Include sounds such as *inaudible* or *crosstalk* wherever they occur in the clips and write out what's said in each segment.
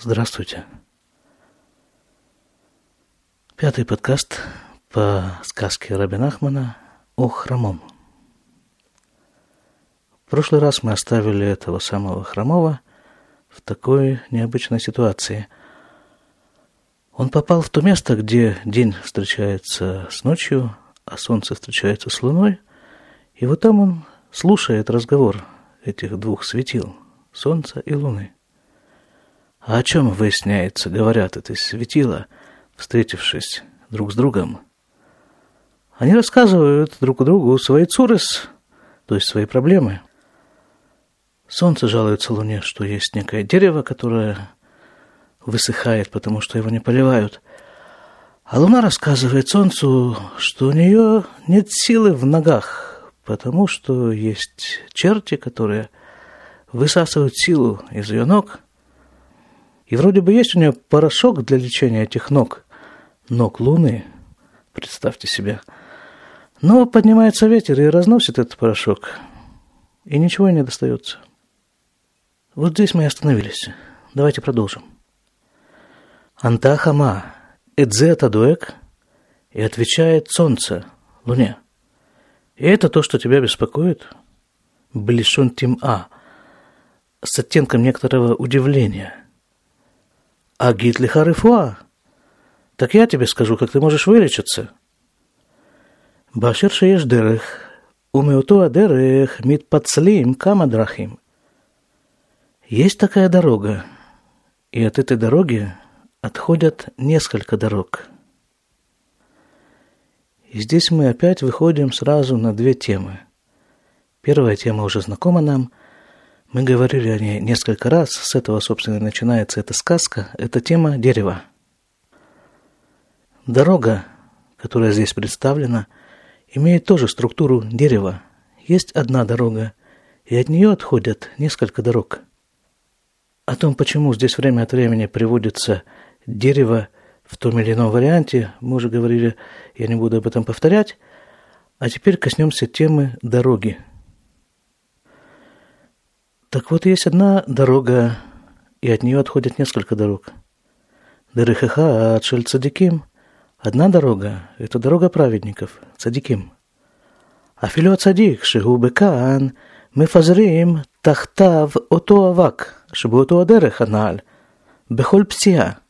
Здравствуйте. Пятый подкаст по сказке Рабин Ахмана о хромом. В прошлый раз мы оставили этого самого хромого в такой необычной ситуации. Он попал в то место, где день встречается с ночью, а солнце встречается с луной, и вот там он слушает разговор этих двух светил, солнца и луны. А о чем выясняется, говорят это светила, встретившись друг с другом? Они рассказывают друг другу свои цурыс, то есть свои проблемы. Солнце жалуется Луне, что есть некое дерево, которое высыхает, потому что его не поливают. А Луна рассказывает Солнцу, что у нее нет силы в ногах, потому что есть черти, которые высасывают силу из ее ног – и вроде бы есть у нее порошок для лечения этих ног. Ног Луны, представьте себе. Но поднимается ветер и разносит этот порошок. И ничего не достается. Вот здесь мы и остановились. Давайте продолжим. Антахама, Эдзе Тадуэк, и отвечает солнце, луне. И это то, что тебя беспокоит? Блишун Тим А, с оттенком некоторого удивления – а Гитлиха Рифуа. Так я тебе скажу, как ты можешь вылечиться. Башир шееш дерех, умеуту адерех мит пацлим камадрахим. Есть такая дорога, и от этой дороги отходят несколько дорог. И здесь мы опять выходим сразу на две темы. Первая тема уже знакома нам – мы говорили о ней несколько раз, с этого, собственно, начинается эта сказка, это тема дерева. Дорога, которая здесь представлена, имеет тоже структуру дерева. Есть одна дорога, и от нее отходят несколько дорог. О том, почему здесь время от времени приводится дерево в том или ином варианте, мы уже говорили, я не буду об этом повторять. А теперь коснемся темы дороги – так вот, есть одна дорога, и от нее отходят несколько дорог. ДРХХ а от Шель Цадиким одна дорога – это дорога праведников, Цадиким. Афилю Цадик, Шигу Бекаан, мы фазрим тахтав ото авак, чтобы ото адерех аналь, бехоль псия.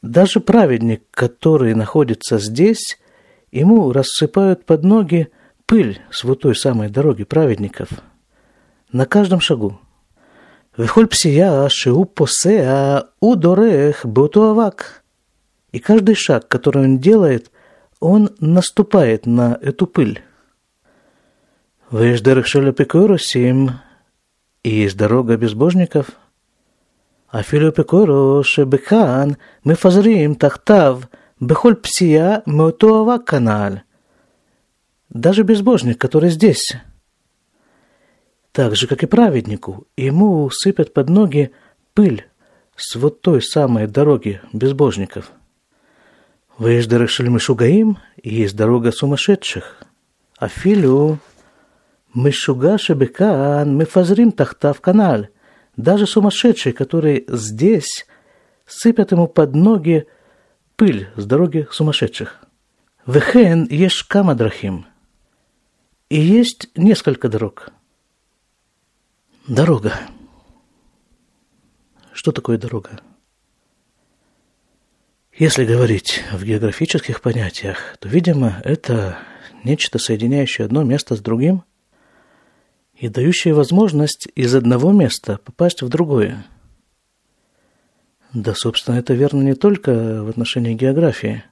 Даже праведник, который находится здесь, ему рассыпают под ноги пыль с вот той самой дороги праведников – на каждом шагу. Вехоль псия, шиу посеа, у дорех, буту. И каждый шаг, который он делает, он наступает на эту пыль. Веждер шелепикору сим, и из дорога безбожников. А филюпикору шебекан, мы фазрим тахтав, бехоль псия, мы авак каналь. Даже безбожник, который здесь, так же, как и праведнику, ему сыпят под ноги пыль с вот той самой дороги безбожников. Выездеры Шельмышугаим есть дорога сумасшедших. А филю Мышуга Шебекан Мефазрим Тахта в канал. Даже сумасшедший, который здесь, сыпят ему под ноги пыль с дороги сумасшедших. Вехен ешь камадрахим. И есть несколько дорог – Дорога. Что такое дорога? Если говорить в географических понятиях, то, видимо, это нечто, соединяющее одно место с другим и дающее возможность из одного места попасть в другое. Да, собственно, это верно не только в отношении географии.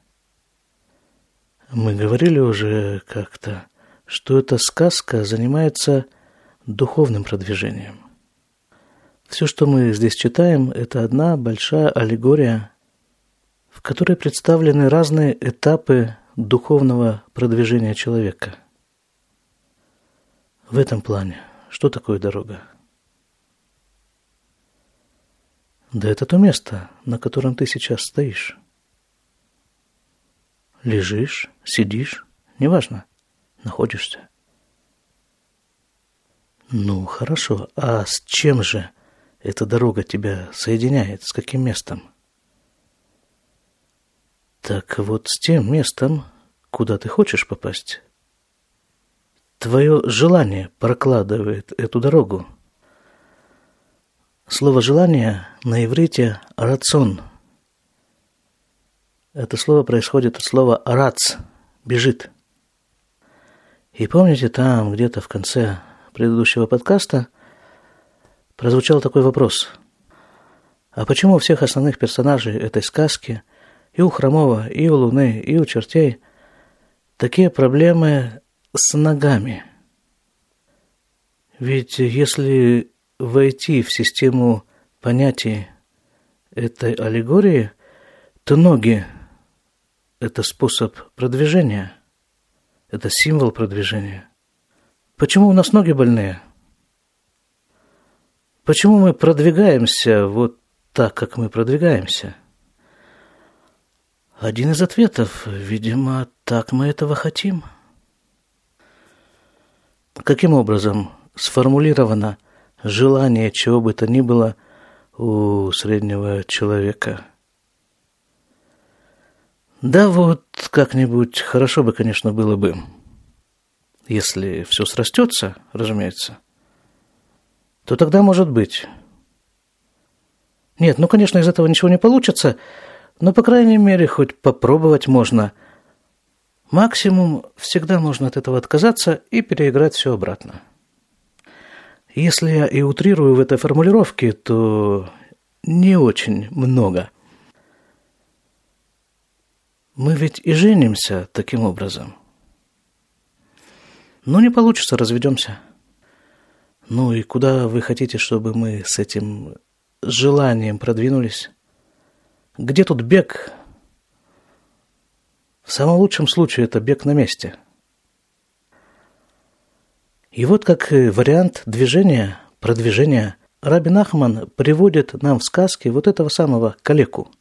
Мы говорили уже как-то, что эта сказка занимается – духовным продвижением. Все, что мы здесь читаем, это одна большая аллегория, в которой представлены разные этапы духовного продвижения человека. В этом плане, что такое дорога? Да это то место, на котором ты сейчас стоишь. Лежишь, сидишь, неважно, находишься. Ну, хорошо. А с чем же эта дорога тебя соединяет? С каким местом? Так вот с тем местом, куда ты хочешь попасть. Твое желание прокладывает эту дорогу. Слово «желание» на иврите «рацион». Это слово происходит от слова «рац» – «бежит». И помните, там где-то в конце предыдущего подкаста прозвучал такой вопрос. А почему у всех основных персонажей этой сказки, и у Хромова, и у Луны, и у чертей, такие проблемы с ногами? Ведь если войти в систему понятий этой аллегории, то ноги – это способ продвижения, это символ продвижения. Почему у нас ноги больные? Почему мы продвигаемся вот так, как мы продвигаемся? Один из ответов, видимо, так мы этого хотим. Каким образом сформулировано желание чего бы то ни было у среднего человека? Да вот, как-нибудь хорошо бы, конечно, было бы, если все срастется, разумеется, то тогда может быть. Нет, ну, конечно, из этого ничего не получится, но, по крайней мере, хоть попробовать можно. Максимум всегда можно от этого отказаться и переиграть все обратно. Если я и утрирую в этой формулировке, то не очень много. Мы ведь и женимся таким образом. Ну, не получится, разведемся. Ну и куда вы хотите, чтобы мы с этим желанием продвинулись? Где тут бег? В самом лучшем случае это бег на месте – и вот как э, вариант движения, продвижения, Рабин Ахман приводит нам в сказке вот этого самого калеку.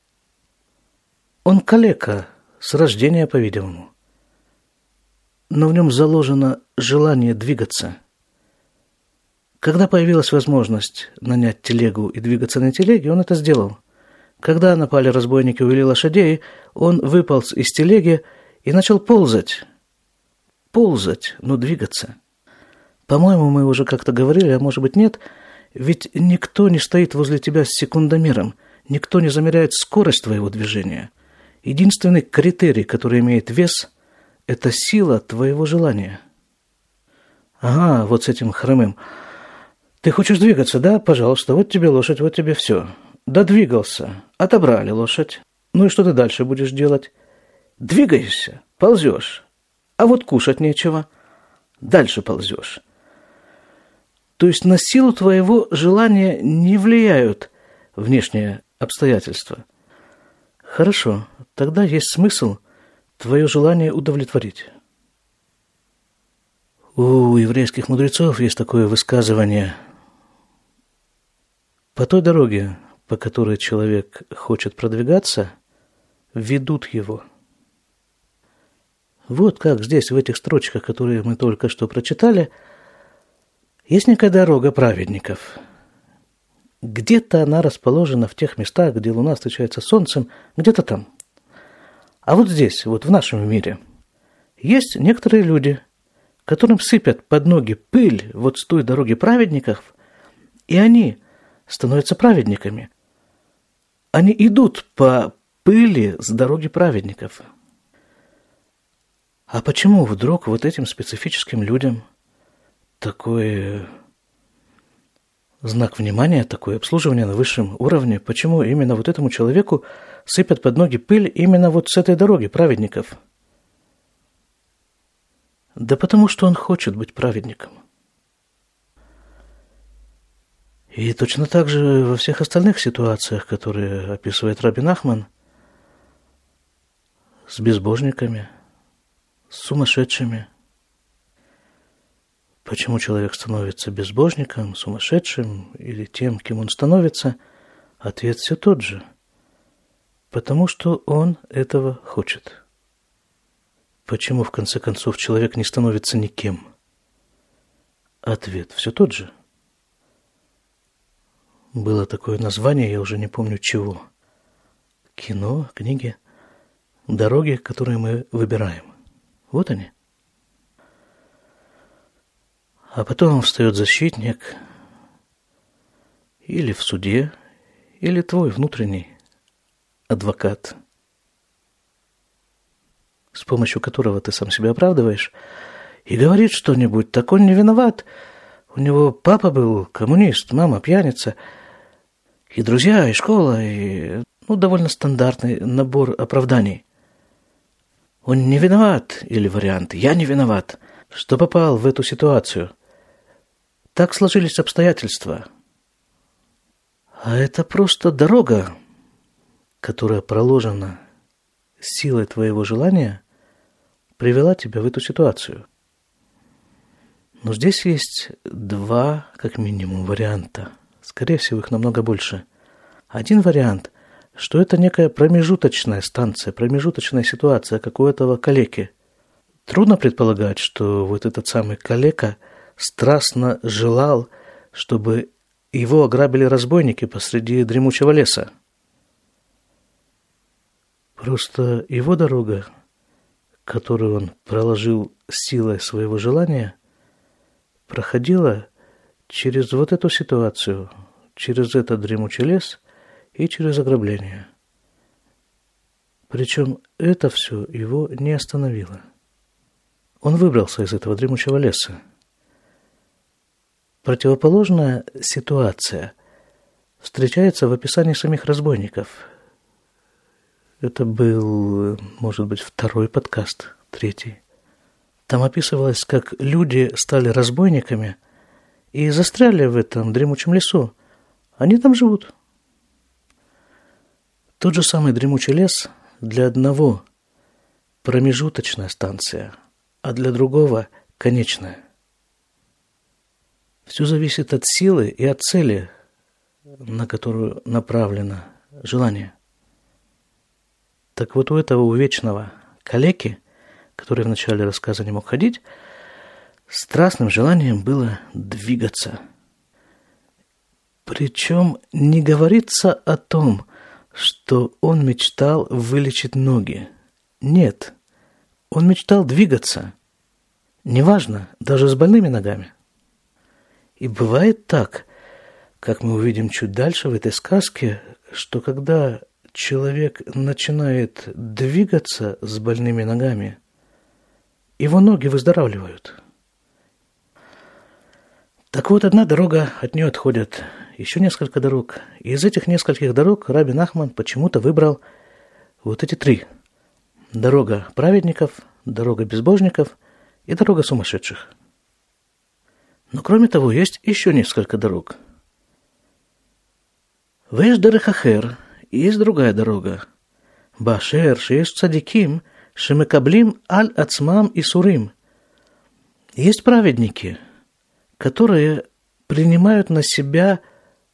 Он калека с рождения, по-видимому. Но в нем заложено желание двигаться. Когда появилась возможность нанять телегу и двигаться на телеге, он это сделал. Когда напали разбойники, увели лошадей, он выполз из телеги и начал ползать. Ползать, но двигаться – по-моему, мы уже как-то говорили, а может быть нет, ведь никто не стоит возле тебя с секундомером, никто не замеряет скорость твоего движения. Единственный критерий, который имеет вес, это сила твоего желания. Ага, вот с этим хромым. Ты хочешь двигаться, да? Пожалуйста, вот тебе лошадь, вот тебе все. Додвигался, отобрали лошадь. Ну и что ты дальше будешь делать? Двигаешься, ползешь. А вот кушать нечего. Дальше ползешь. То есть на силу твоего желания не влияют внешние обстоятельства. Хорошо, тогда есть смысл твое желание удовлетворить. У еврейских мудрецов есть такое высказывание. По той дороге, по которой человек хочет продвигаться, ведут его. Вот как здесь, в этих строчках, которые мы только что прочитали – есть некая дорога праведников. Где-то она расположена в тех местах, где луна встречается с солнцем, где-то там. А вот здесь, вот в нашем мире, есть некоторые люди, которым сыпят под ноги пыль вот с той дороги праведников, и они становятся праведниками. Они идут по пыли с дороги праведников. А почему вдруг вот этим специфическим людям – такой знак внимания, такое обслуживание на высшем уровне. Почему именно вот этому человеку сыпят под ноги пыль именно вот с этой дороги праведников? Да потому что он хочет быть праведником. И точно так же во всех остальных ситуациях, которые описывает Рабин Ахман, с безбожниками, с сумасшедшими – Почему человек становится безбожником, сумасшедшим или тем, кем он становится? Ответ все тот же. Потому что он этого хочет. Почему, в конце концов, человек не становится никем? Ответ все тот же. Было такое название, я уже не помню чего. Кино, книги, дороги, которые мы выбираем. Вот они. А потом встает защитник, или в суде, или твой внутренний адвокат, с помощью которого ты сам себя оправдываешь, и говорит что-нибудь, так он не виноват. У него папа был коммунист, мама пьяница, и друзья, и школа, и ну, довольно стандартный набор оправданий. Он не виноват, или вариант «я не виноват», что попал в эту ситуацию. Так сложились обстоятельства. А это просто дорога, которая проложена силой твоего желания, привела тебя в эту ситуацию. Но здесь есть два, как минимум, варианта. Скорее всего, их намного больше. Один вариант, что это некая промежуточная станция, промежуточная ситуация, как у этого калеки. Трудно предполагать, что вот этот самый калека – страстно желал, чтобы его ограбили разбойники посреди дремучего леса. Просто его дорога, которую он проложил силой своего желания, проходила через вот эту ситуацию, через этот дремучий лес и через ограбление. Причем это все его не остановило. Он выбрался из этого дремучего леса. Противоположная ситуация встречается в описании самих разбойников. Это был, может быть, второй подкаст, третий. Там описывалось, как люди стали разбойниками и застряли в этом дремучем лесу. Они там живут. Тот же самый дремучий лес для одного промежуточная станция, а для другого конечная. Все зависит от силы и от цели, на которую направлено желание. Так вот у этого у вечного калеки, который в начале рассказа не мог ходить, страстным желанием было двигаться. Причем не говорится о том, что он мечтал вылечить ноги. Нет, он мечтал двигаться. Неважно, даже с больными ногами. И бывает так, как мы увидим чуть дальше в этой сказке, что когда человек начинает двигаться с больными ногами, его ноги выздоравливают. Так вот, одна дорога, от нее отходят еще несколько дорог. И из этих нескольких дорог Рабин Ахман почему-то выбрал вот эти три. Дорога праведников, дорога безбожников и дорога сумасшедших – но кроме того, есть еще несколько дорог. Веш Дерехахер, есть другая дорога. Башер, шееш цадиким, шемекаблим аль ацмам и сурим. Есть праведники, которые принимают на себя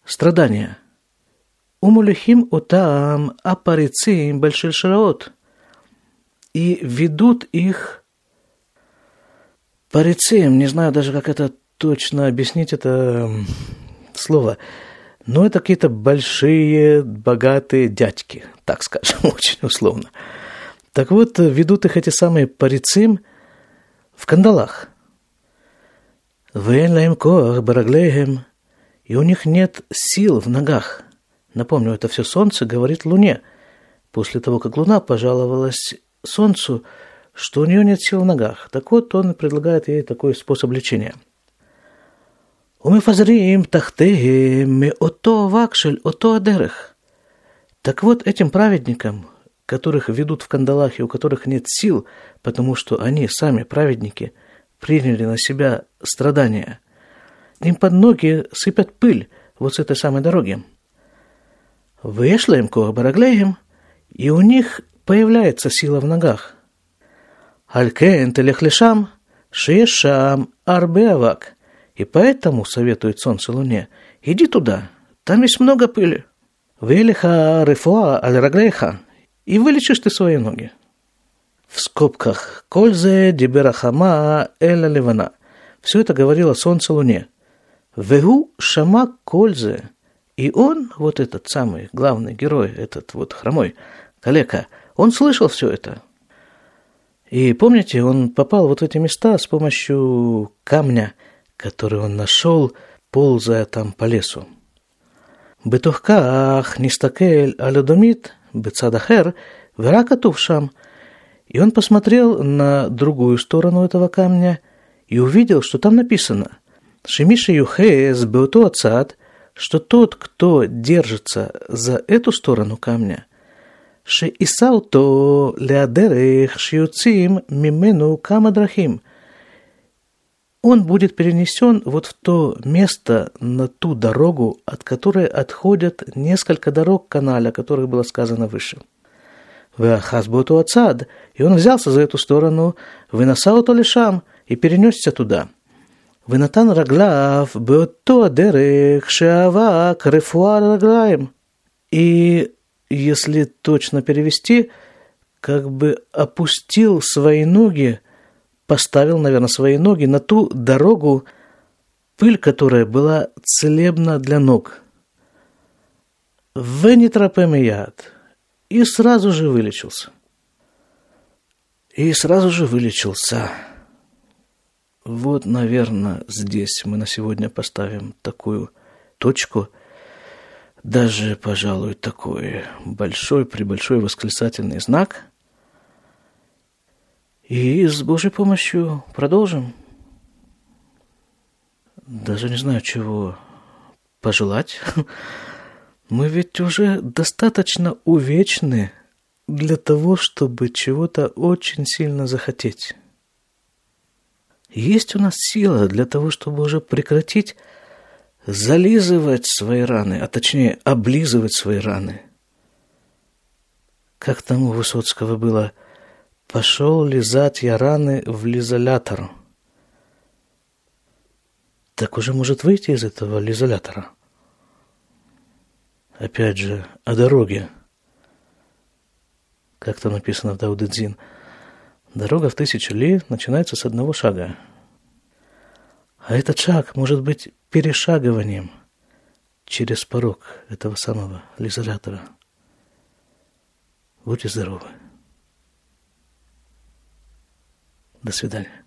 страдания. Умулихим отаам апарицим большельшараот. И ведут их парицим, не знаю даже, как это точно объяснить это слово. Но это какие-то большие, богатые дядьки, так скажем, *laughs* очень условно. Так вот, ведут их эти самые парицим в кандалах. Вейнлаем коах бараглеем, и у них нет сил в ногах. Напомню, это все солнце говорит Луне. После того, как Луна пожаловалась Солнцу, что у нее нет сил в ногах. Так вот, он предлагает ей такой способ лечения – Умифазриим тахтыгими, ото вакшель, ото адерех. Так вот, этим праведникам, которых ведут в кандалах и у которых нет сил, потому что они сами праведники, приняли на себя страдания. Им под ноги сыпят пыль вот с этой самой дороги. Вышла им кого бараглеем, и у них появляется сила в ногах. Алькен телехлешам, шишам арбеавак – и поэтому, советует солнце Луне, иди туда, там есть много пыли. Велиха рефуа аль раглейха, и вылечишь ты свои ноги. В скобках «Кользе диберахама эля ливана». Все это говорило солнце Луне. Вегу шама кользе. И он, вот этот самый главный герой, этот вот хромой калека, он слышал все это. И помните, он попал вот в эти места с помощью камня, который он нашел, ползая там по лесу. Бетухках нистакель алюдомит бецадахер веракатув шам. И он посмотрел на другую сторону этого камня и увидел, что там написано «Шемиша юхес беуту ацад», что тот, кто держится за эту сторону камня, то леадерех шиюцим мимену камадрахим, он будет перенесен вот в то место, на ту дорогу, от которой отходят несколько дорог канала, о которых было сказано выше. Вахазботу Ацад, и он взялся за эту сторону, выносал то лишам, и перенесся туда. Вынатан Раглав, Бето Дерек, Шавак, Рефуар Раглаем. И, если точно перевести, как бы опустил свои ноги поставил, наверное, свои ноги на ту дорогу, пыль которая была целебна для ног. Венитрапемият. И сразу же вылечился. И сразу же вылечился. Вот, наверное, здесь мы на сегодня поставим такую точку, даже, пожалуй, такой большой, прибольшой восклицательный знак. И с Божьей помощью продолжим. Даже не знаю, чего пожелать. *laughs* Мы ведь уже достаточно увечны для того, чтобы чего-то очень сильно захотеть. Есть у нас сила для того, чтобы уже прекратить зализывать свои раны, а точнее облизывать свои раны. Как там у Высоцкого было «Пошел лизать я раны в лизолятор». Так уже может выйти из этого лизолятора. Опять же, о дороге. Как там написано в Даудедзин – Дорога в тысячу ли начинается с одного шага. А этот шаг может быть перешагиванием через порог этого самого лизолятора. Будьте здоровы. До свидания.